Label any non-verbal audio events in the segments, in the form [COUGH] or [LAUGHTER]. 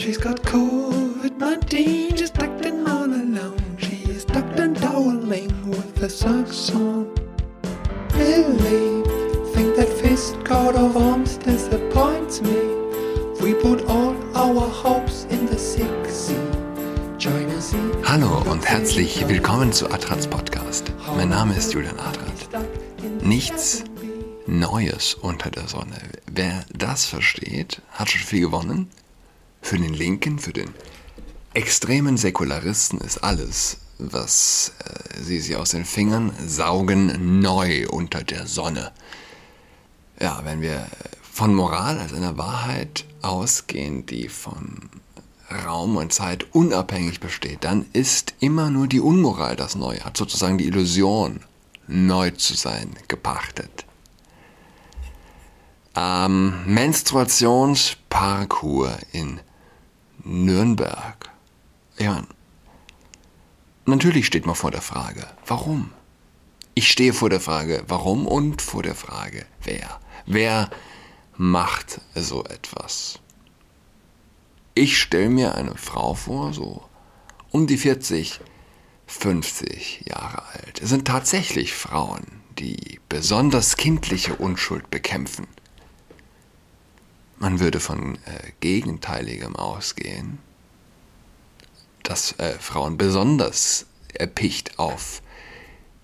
She's got COVID-19, she's tucked in all alone. She is tucked and toweling with the socks on. Really think that fist coat of arms disappoints me. We put all our hopes in the sick Sea. Hallo und herzlich willkommen zu Adrats Podcast. Mein Name ist Julian Adrat. Nichts Neues unter der Sonne. Wer das versteht, hat schon viel gewonnen. Für den Linken, für den extremen Säkularisten ist alles, was äh, sie sich aus den Fingern saugen, neu unter der Sonne. Ja, wenn wir von Moral als einer Wahrheit ausgehen, die von Raum und Zeit unabhängig besteht, dann ist immer nur die Unmoral das Neue, hat sozusagen die Illusion, neu zu sein, gepachtet. Ähm, Menstruationsparcours in Nürnberg. Ja, natürlich steht man vor der Frage, warum? Ich stehe vor der Frage, warum und vor der Frage, wer. Wer macht so etwas? Ich stelle mir eine Frau vor, so um die 40, 50 Jahre alt. Es sind tatsächlich Frauen, die besonders kindliche Unschuld bekämpfen. Man würde von äh, Gegenteiligem ausgehen, dass äh, Frauen besonders erpicht auf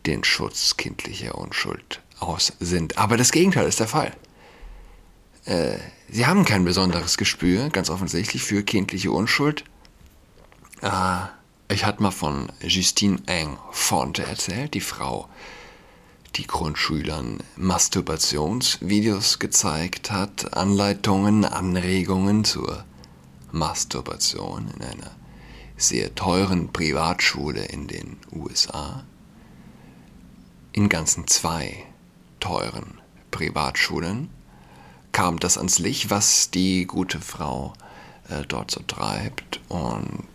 den Schutz kindlicher Unschuld aus sind. Aber das Gegenteil ist der Fall. Äh, sie haben kein besonderes Gespür, ganz offensichtlich, für kindliche Unschuld. Äh, ich hatte mal von Justine Eng Fonte erzählt, die Frau, die Grundschülern Masturbationsvideos gezeigt hat, Anleitungen, Anregungen zur Masturbation in einer sehr teuren Privatschule in den USA. In ganzen zwei teuren Privatschulen kam das ans Licht, was die gute Frau äh, dort so treibt und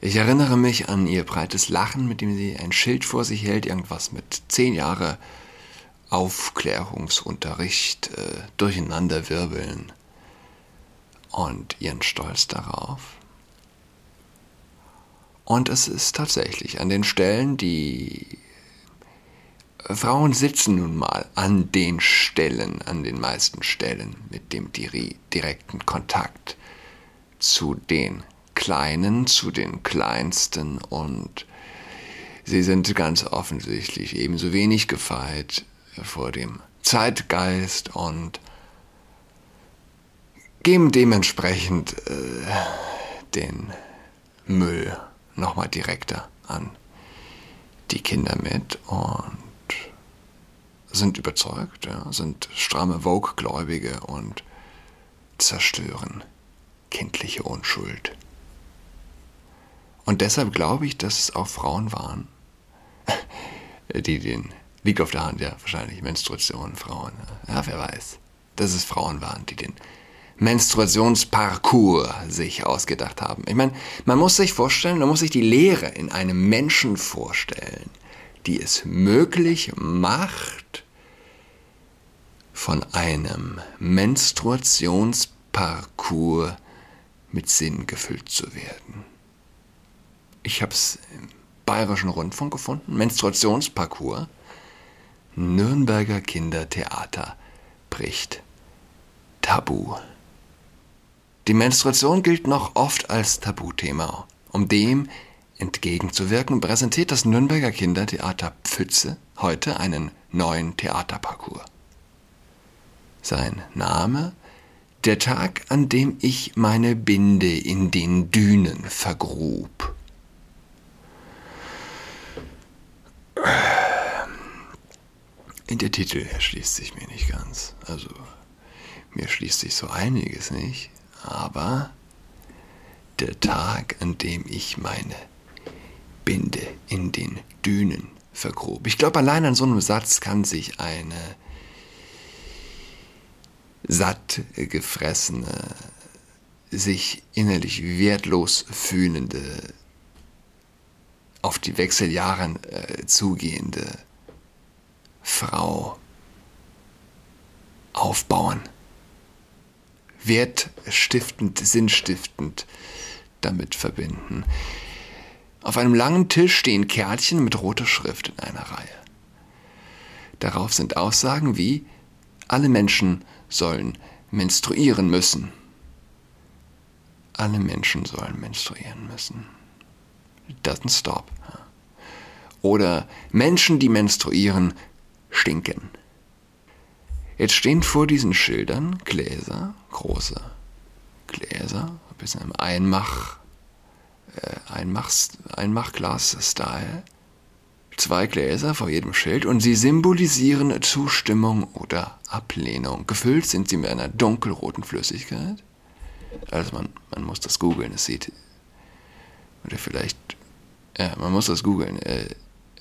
ich erinnere mich an ihr breites Lachen, mit dem sie ein Schild vor sich hält, irgendwas mit zehn Jahre Aufklärungsunterricht äh, durcheinanderwirbeln und ihren Stolz darauf. Und es ist tatsächlich an den Stellen, die Frauen sitzen nun mal an den Stellen, an den meisten Stellen mit dem direkten Kontakt zu den Kleinen zu den Kleinsten und sie sind ganz offensichtlich ebenso wenig gefeit vor dem Zeitgeist und geben dementsprechend äh, den Müll nochmal direkter an die Kinder mit und sind überzeugt, ja, sind stramme Vogue-Gläubige und zerstören kindliche Unschuld. Und deshalb glaube ich, dass es auch Frauen waren, [LAUGHS] die den, liegt auf der Hand, ja, wahrscheinlich Menstruation, Frauen, ja, wer weiß, dass es Frauen waren, die den Menstruationsparcours sich ausgedacht haben. Ich meine, man muss sich vorstellen, man muss sich die Lehre in einem Menschen vorstellen, die es möglich macht, von einem Menstruationsparcours mit Sinn gefüllt zu werden ich habe es im Bayerischen Rundfunk gefunden, Menstruationsparcours. Nürnberger Kindertheater bricht Tabu. Die Menstruation gilt noch oft als Tabuthema. Um dem entgegenzuwirken, präsentiert das Nürnberger Kindertheater Pfütze heute einen neuen Theaterparcours. Sein Name Der Tag, an dem ich meine Binde in den Dünen vergrub. In der Titel erschließt sich mir nicht ganz. Also, mir schließt sich so einiges nicht. Aber der Tag, an dem ich meine Binde in den Dünen vergrub. Ich glaube, allein an so einem Satz kann sich eine satt gefressene, sich innerlich wertlos fühlende, auf die Wechseljahre äh, zugehende Frau aufbauen. wertstiftend, sinnstiftend damit verbinden. Auf einem langen Tisch stehen Kärtchen mit roter Schrift in einer Reihe. Darauf sind Aussagen wie alle Menschen sollen menstruieren müssen. Alle Menschen sollen menstruieren müssen. Doesn't stop. Oder Menschen, die menstruieren, stinken. Jetzt stehen vor diesen Schildern Gläser, große Gläser, ein bisschen im Einmach, äh, Einmach, Einmachglas-Style. Zwei Gläser vor jedem Schild und sie symbolisieren Zustimmung oder Ablehnung. Gefüllt sind sie mit einer dunkelroten Flüssigkeit. Also man, man muss das googeln, es sieht. Oder vielleicht. Ja, man muss das googeln, äh,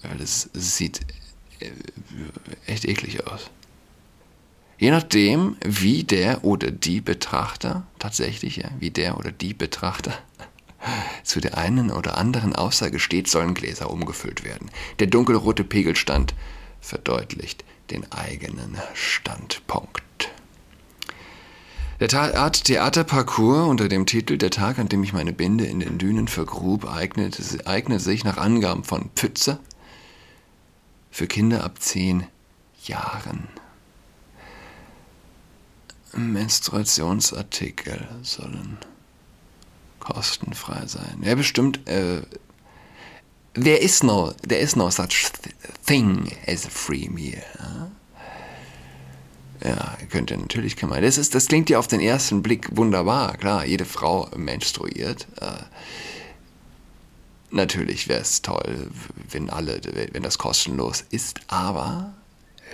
weil es, sieht äh, echt eklig aus. Je nachdem, wie der oder die Betrachter, tatsächlich, ja, wie der oder die Betrachter [LAUGHS] zu der einen oder anderen Aussage steht, sollen Gläser umgefüllt werden. Der dunkelrote Pegelstand verdeutlicht den eigenen Standpunkt. Der Art Theaterparcours unter dem Titel Der Tag, an dem ich meine Binde in den Dünen vergrub, eignet, eignet sich nach Angaben von Pützer für Kinder ab zehn Jahren. Menstruationsartikel sollen kostenfrei sein. Ja, bestimmt. Äh, there is no, there is no such thing as a free meal. Ja? Ja, könnte natürlich kann man. Das ist, das klingt ja auf den ersten Blick wunderbar. Klar, jede Frau menstruiert. Äh, natürlich wäre es toll, wenn alle, wenn das kostenlos ist. Aber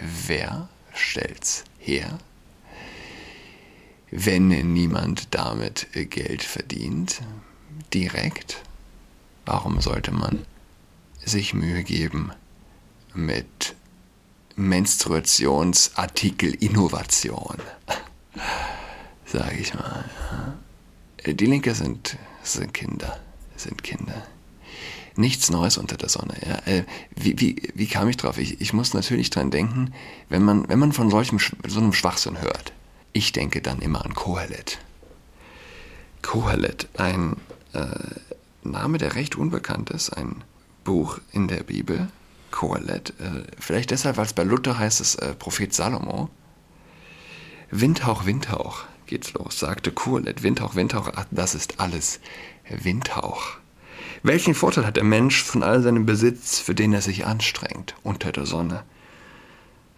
wer stellt's her? wenn niemand damit Geld verdient, direkt, warum sollte man sich Mühe geben mit Menstruationsartikel-Innovation? [LAUGHS] Sage ich mal. Die Linke sind, sind Kinder, sind Kinder. Nichts Neues unter der Sonne. Ja. Äh, wie, wie, wie kam ich drauf? Ich, ich muss natürlich dran denken, wenn man, wenn man von solchem, so einem Schwachsinn hört ich denke dann immer an Kohelet. Kohelet, ein äh, Name, der recht unbekannt ist, ein Buch in der Bibel. Kohelet, äh, vielleicht deshalb, weil es bei Luther heißt es äh, Prophet Salomo. Windhauch, Windhauch, geht's los, sagte Kohelet. Windhauch, Windhauch, ach, das ist alles Windhauch. Welchen Vorteil hat der Mensch von all seinem Besitz, für den er sich anstrengt, unter der Sonne?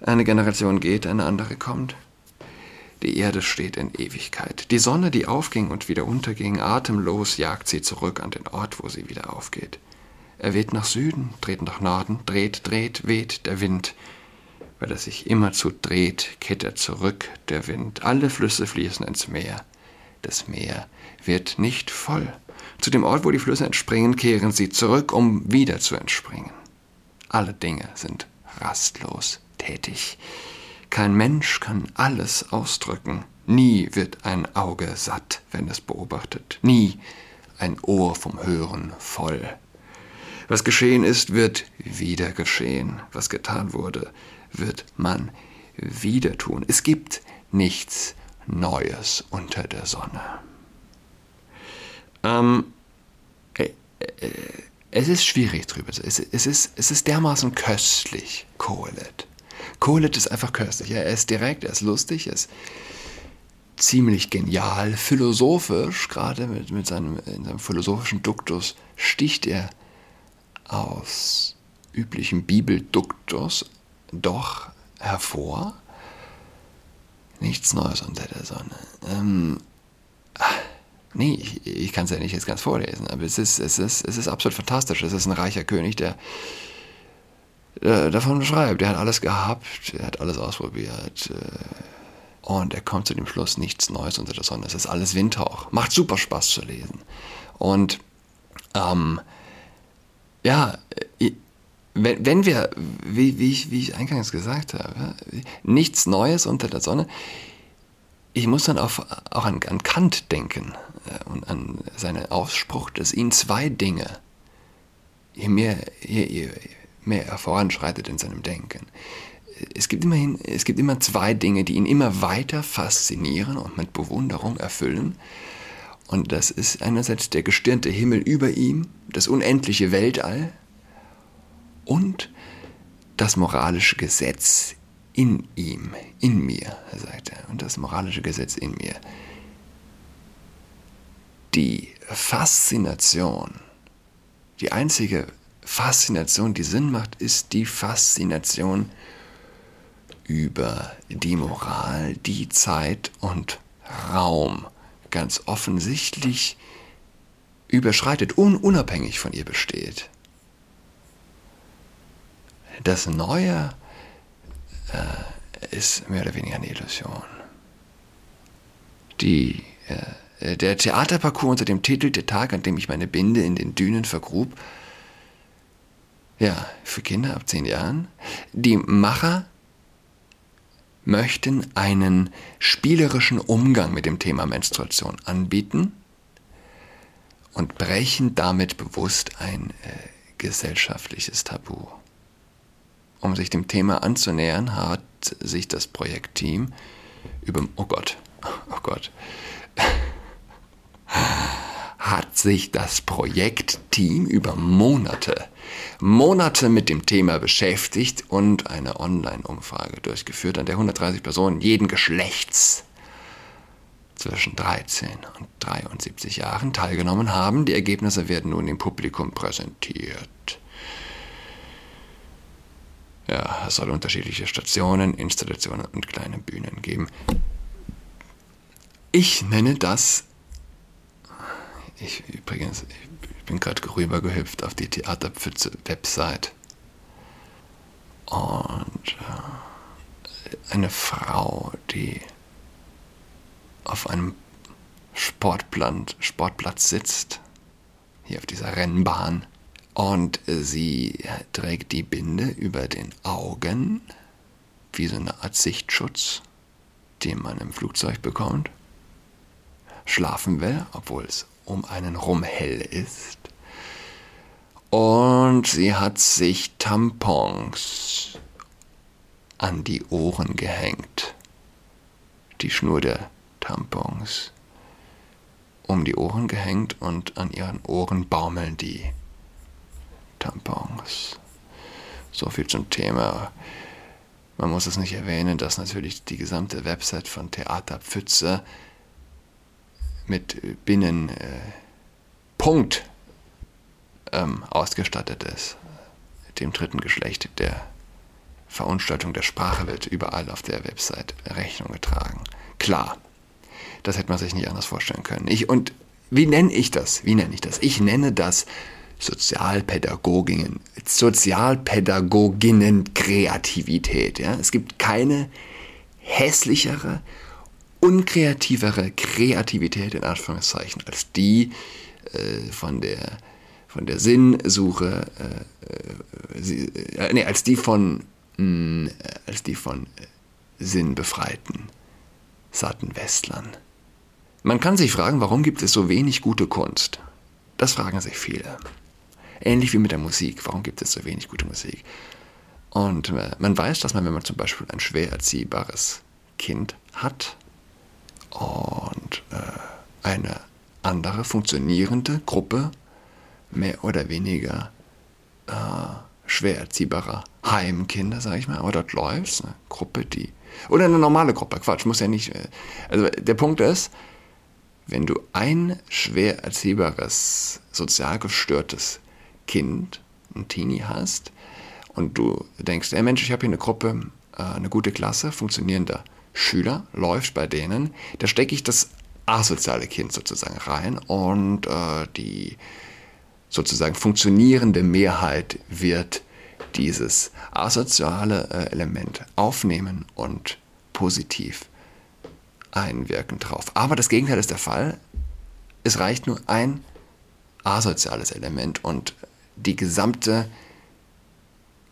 Eine Generation geht, eine andere kommt. Die Erde steht in Ewigkeit. Die Sonne, die aufging und wieder unterging, atemlos jagt sie zurück an den Ort, wo sie wieder aufgeht. Er weht nach Süden, dreht nach Norden, dreht, dreht, weht der Wind. Weil er sich immerzu dreht, kehrt er zurück, der Wind. Alle Flüsse fließen ins Meer. Das Meer wird nicht voll. Zu dem Ort, wo die Flüsse entspringen, kehren sie zurück, um wieder zu entspringen. Alle Dinge sind rastlos tätig. Kein Mensch kann alles ausdrücken. Nie wird ein Auge satt, wenn es beobachtet. Nie ein Ohr vom Hören voll. Was geschehen ist, wird wieder geschehen. Was getan wurde, wird man wieder tun. Es gibt nichts Neues unter der Sonne. Ähm, äh, äh, es ist schwierig drüber. Es, es, ist, es ist dermaßen köstlich, Kohelet. Kohelet ist einfach köstlich. Er ist direkt, er ist lustig, er ist ziemlich genial, philosophisch, gerade mit, mit seinem, seinem philosophischen Duktus sticht er aus üblichem Bibelduktus doch hervor. Nichts Neues unter der Sonne. Ähm, nee, ich, ich kann es ja nicht jetzt ganz vorlesen, aber es ist, es, ist, es ist absolut fantastisch. Es ist ein reicher König, der davon beschreibt. Er hat alles gehabt, er hat alles ausprobiert. Äh, und er kommt zu dem Schluss, nichts Neues unter der Sonne. Es ist alles Windhauch. Macht super Spaß zu lesen. Und ähm, ja, äh, wenn, wenn wir, wie, wie, ich, wie ich eingangs gesagt habe, nichts Neues unter der Sonne, ich muss dann auf, auch an, an Kant denken und an seinen Ausspruch, dass ihn zwei Dinge, je mehr, je, je, mehr er voranschreitet in seinem Denken, es gibt immerhin, es gibt immer zwei Dinge, die ihn immer weiter faszinieren und mit Bewunderung erfüllen. Und das ist einerseits der gestirnte Himmel über ihm, das unendliche Weltall und das moralische Gesetz in ihm, in mir, sagt er, und das moralische Gesetz in mir. Die Faszination, die einzige Faszination, die Sinn macht, ist die Faszination über die Moral, die Zeit und Raum ganz offensichtlich überschreitet, un unabhängig von ihr besteht. Das Neue äh, ist mehr oder weniger eine Illusion. Die, äh, der Theaterparcours unter dem Titel Der Tag, an dem ich meine Binde in den Dünen vergrub, ja, für Kinder ab zehn Jahren. Die Macher möchten einen spielerischen Umgang mit dem Thema Menstruation anbieten und brechen damit bewusst ein äh, gesellschaftliches Tabu. Um sich dem Thema anzunähern, hat sich das Projektteam über, oh Gott, [LAUGHS] oh Gott, hat sich das Projektteam über Monate, Monate mit dem Thema beschäftigt und eine Online-Umfrage durchgeführt, an der 130 Personen jeden Geschlechts zwischen 13 und 73 Jahren teilgenommen haben. Die Ergebnisse werden nun dem Publikum präsentiert. Ja, es soll unterschiedliche Stationen, Installationen und kleine Bühnen geben. Ich nenne das, ich übrigens, ich bin gerade rübergehüpft auf die Theaterpfütze-Website. Und äh, eine Frau, die auf einem Sportplatz, Sportplatz sitzt, hier auf dieser Rennbahn, und sie trägt die Binde über den Augen, wie so eine Art Sichtschutz, den man im Flugzeug bekommt. Schlafen will, obwohl es um einen rum hell ist. Und sie hat sich Tampons an die Ohren gehängt. Die Schnur der Tampons um die Ohren gehängt und an ihren Ohren baumeln die Tampons. So viel zum Thema. Man muss es nicht erwähnen, dass natürlich die gesamte Website von Theater Pfütze mit Binnen äh, ähm, ausgestattet ist. Dem dritten Geschlecht der Verunstaltung der Sprache wird überall auf der Website Rechnung getragen. Klar, das hätte man sich nicht anders vorstellen können. Ich, und wie nenne ich das? Wie nenne ich das? Ich nenne das Sozialpädagoginnen, Sozialpädagoginnen Kreativität. Ja? Es gibt keine hässlichere, unkreativere Kreativität in Anführungszeichen als die äh, von der von der Sinnsuche, äh, äh, äh nee, als die von mh, mm, als die von äh, sinnbefreiten satten Westlern. Man kann sich fragen, warum gibt es so wenig gute Kunst? Das fragen sich viele. Ähnlich wie mit der Musik. Warum gibt es so wenig gute Musik? Und äh, man weiß, dass man, wenn man zum Beispiel ein schwer erziehbares Kind hat und äh, eine andere funktionierende Gruppe mehr oder weniger äh, schwer erziehbarer Heimkinder, sage ich mal, aber dort läuft eine Gruppe, die oder eine normale Gruppe, Quatsch, muss ja nicht. Äh, also der Punkt ist, wenn du ein schwer erziehbares, sozial gestörtes Kind, ein Teenie hast und du denkst, ey Mensch, ich habe hier eine Gruppe, äh, eine gute Klasse, funktionierender Schüler, läuft bei denen, da stecke ich das asoziale Kind sozusagen rein und äh, die sozusagen funktionierende Mehrheit wird dieses asoziale äh, Element aufnehmen und positiv einwirken drauf. Aber das Gegenteil ist der Fall. Es reicht nur ein asoziales Element und die gesamte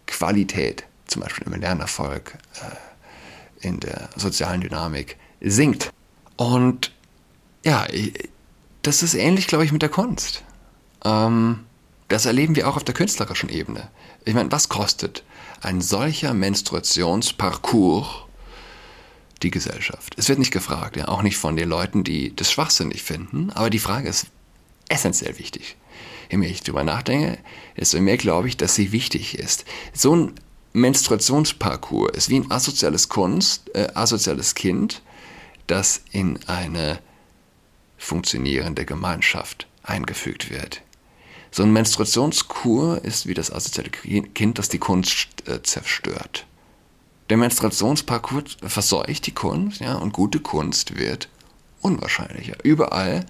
Qualität, zum Beispiel im Lernerfolg, äh, in der sozialen Dynamik, sinkt. Und ja, das ist ähnlich, glaube ich, mit der Kunst. Ähm, Das erleben wir auch auf der künstlerischen Ebene. Ich meine, was kostet ein solcher Menstruationsparcours die Gesellschaft? Es wird nicht gefragt, ja, auch nicht von den Leuten, die das schwachsinnig finden, aber die Frage ist essentiell wichtig. Je mehr ich darüber nachdenke, desto mehr glaube ich, dass sie wichtig ist. So ein Menstruationsparcours ist wie ein asoziales Kunst, äh, asoziales Kind, das in eine funktionierende Gemeinschaft eingefügt wird. So ein Menstruationskur ist wie das asoziale Kind, das die Kunst äh, zerstört. Der Menstruationsparcours verseucht die Kunst, ja, und gute Kunst wird unwahrscheinlicher. Überall,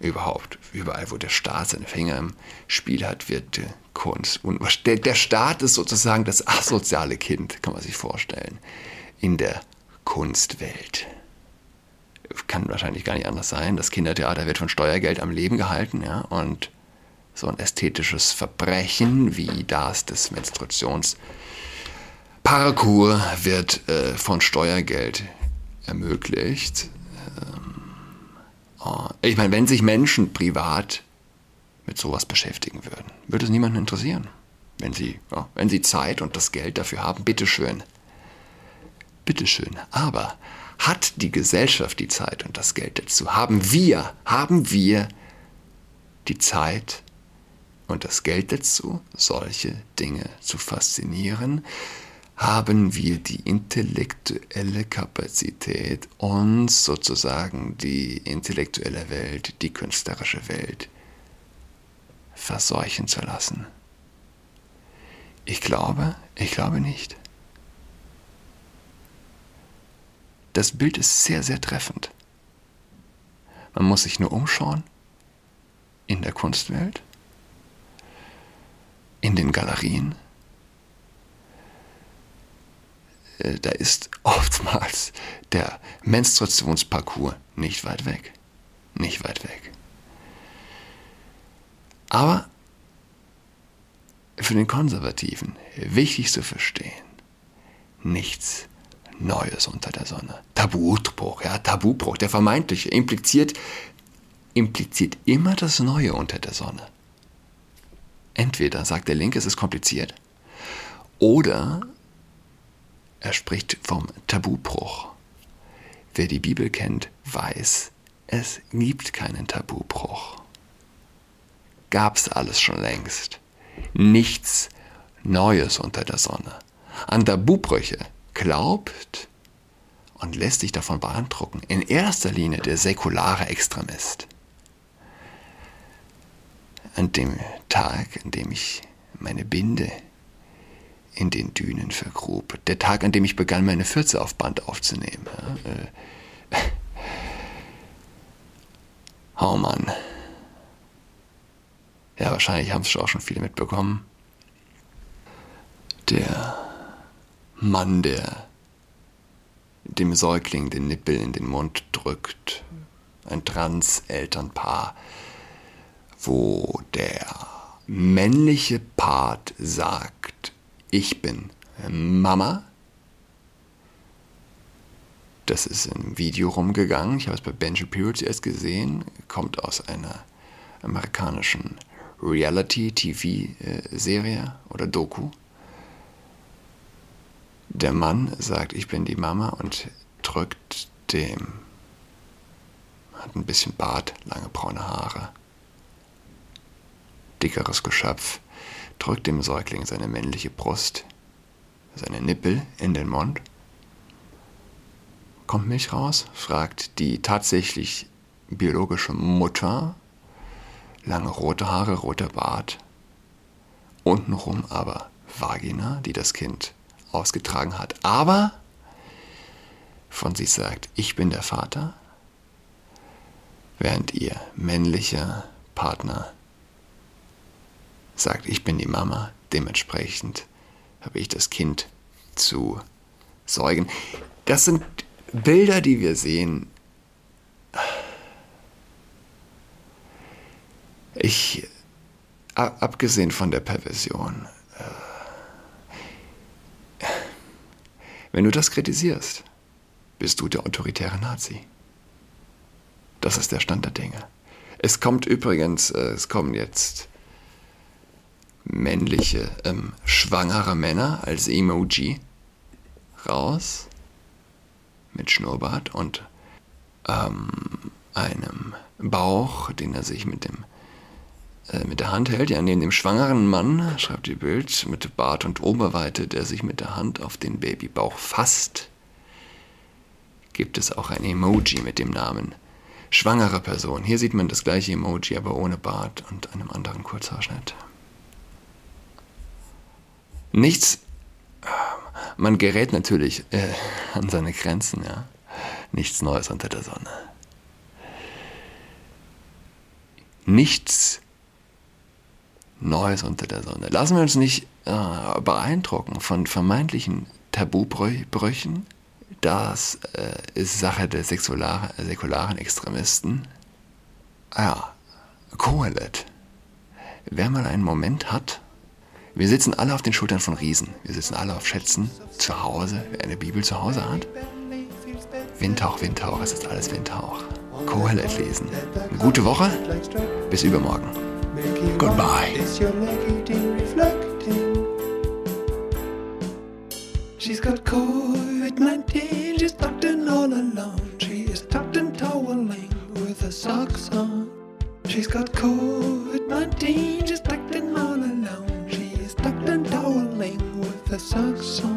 überhaupt, überall, wo der Staat seine Finger im Spiel hat, wird Kunst. Der, der Staat ist sozusagen das asoziale Kind, kann man sich vorstellen, in der Kunstwelt kann wahrscheinlich gar nicht anders sein. Das Kindertheater wird von Steuergeld am Leben gehalten, ja, und so ein ästhetisches Verbrechen wie das des Menstruationsparcours wird äh, von Steuergeld ermöglicht. Oh, ich meine, wenn sich Menschen privat mit sowas beschäftigen würden, würde es niemanden interessieren. Wenn sie, ja, wenn sie Zeit und das Geld dafür haben, bitteschön. Bitteschön. Aber hat die Gesellschaft die Zeit und das Geld dazu? Haben wir, haben wir die Zeit und das Geld dazu, solche Dinge zu faszinieren? Haben wir die intellektuelle Kapazität, uns sozusagen die intellektuelle Welt, die künstlerische Welt verseuchen zu lassen? Ich glaube, ich glaube nicht. Das Bild ist sehr, sehr treffend. Man muss sich nur umschauen in der Kunstwelt, in den Galerien. Äh, da ist oftmals der Menstruationsparcours nicht weit weg. Nicht weit weg. Aber für den Konservativen wichtig zu verstehen, nichts Neues unter der Sonne. Tabubruch, ja, Tabubruch, der vermeintliche, impliziert, impliziert immer das Neue unter der Sonne. Entweder sagt der Linke, es ist kompliziert, oder er spricht vom Tabubruch. Wer die Bibel kennt, weiß, es gibt keinen Tabubruch. Gab's alles schon längst. Nichts Neues unter der Sonne. An Tabubrüche glaubt und lässt sich davon beeindrucken, in erster Linie der säkulare Extremist. An dem Tag, an dem ich meine Binde in den Dünen vergrub, der Tag, an dem ich begann, meine Fürze auf Band aufzunehmen. Ja, äh, oh Mann. Ja, wahrscheinlich haben es auch schon viele mitbekommen. Der Mann, der dem Säugling den Nippel in den Mund drückt. Ein Trans-Elternpaar, wo der männliche Part sagt, ich bin Mama. Das ist im Video rumgegangen. Ich habe es bei Ben Shapiro zuerst gesehen. Kommt aus einer amerikanischen Reality-TV-Serie oder Doku. Der Mann sagt, ich bin die Mama und drückt dem, hat ein bisschen Bart, lange braune Haare, dickeres Geschöpf, drückt dem Säugling seine männliche Brust, seine Nippel in den Mund. Kommt Milch raus? fragt die tatsächlich biologische Mutter. Lange rote Haare, roter Bart. Untenrum aber Vagina, die das Kind ausgetragen hat. Aber von sich sagt, ich bin der Vater, während ihr männlicher Partner sagt, ich bin die Mama, dementsprechend habe ich das Kind zu säugen. Das sind Bilder, die wir sehen. Ich, abgesehen von der Perversion, Wenn du das kritisierst, bist du der autoritäre Nazi. Das ist der Stand der Dinge. Es kommt übrigens, äh, es kommen jetzt männliche, ähm, schwangere Männer als Emoji raus mit Schnurrbart und ähm, einem Bauch, den er sich mit dem äh, mit der Hand hält. Ja, neben dem schwangeren Mann, schreibt ihr Bild, mit Bart und Oberweite, der sich mit der Hand auf den Babybauch fasst, gibt es auch ein Emoji mit dem Namen schwangere Person. Hier sieht man das gleiche Emoji, aber ohne Bart und einem anderen Kurzhaarschnitt. Nichts, man gerät natürlich äh, an seine Grenzen, ja. Nichts Neues unter der Sonne. Nichts Neues unter der Sonne. Lassen wir uns nicht äh, beeindrucken von vermeintlichen Tabubrüchen. Das äh, ist Sache der säkularen, säkularen Extremisten. Ah ja, Kohelet. Wer mal einen Moment hat, wir sitzen alle auf den Schultern von Riesen. Wir sitzen alle auf Schätzen zu Hause, wer eine Bibel zu Hause hat. Windhauch, Windhauch, es ist alles Windhauch. Kohelet lesen. Eine gute Woche, bis übermorgen. Goodbye. She's got COVID-19, she's tucked in all alone. She is tucked in toweling with her socks on. She's got COVID-19, she's tucked in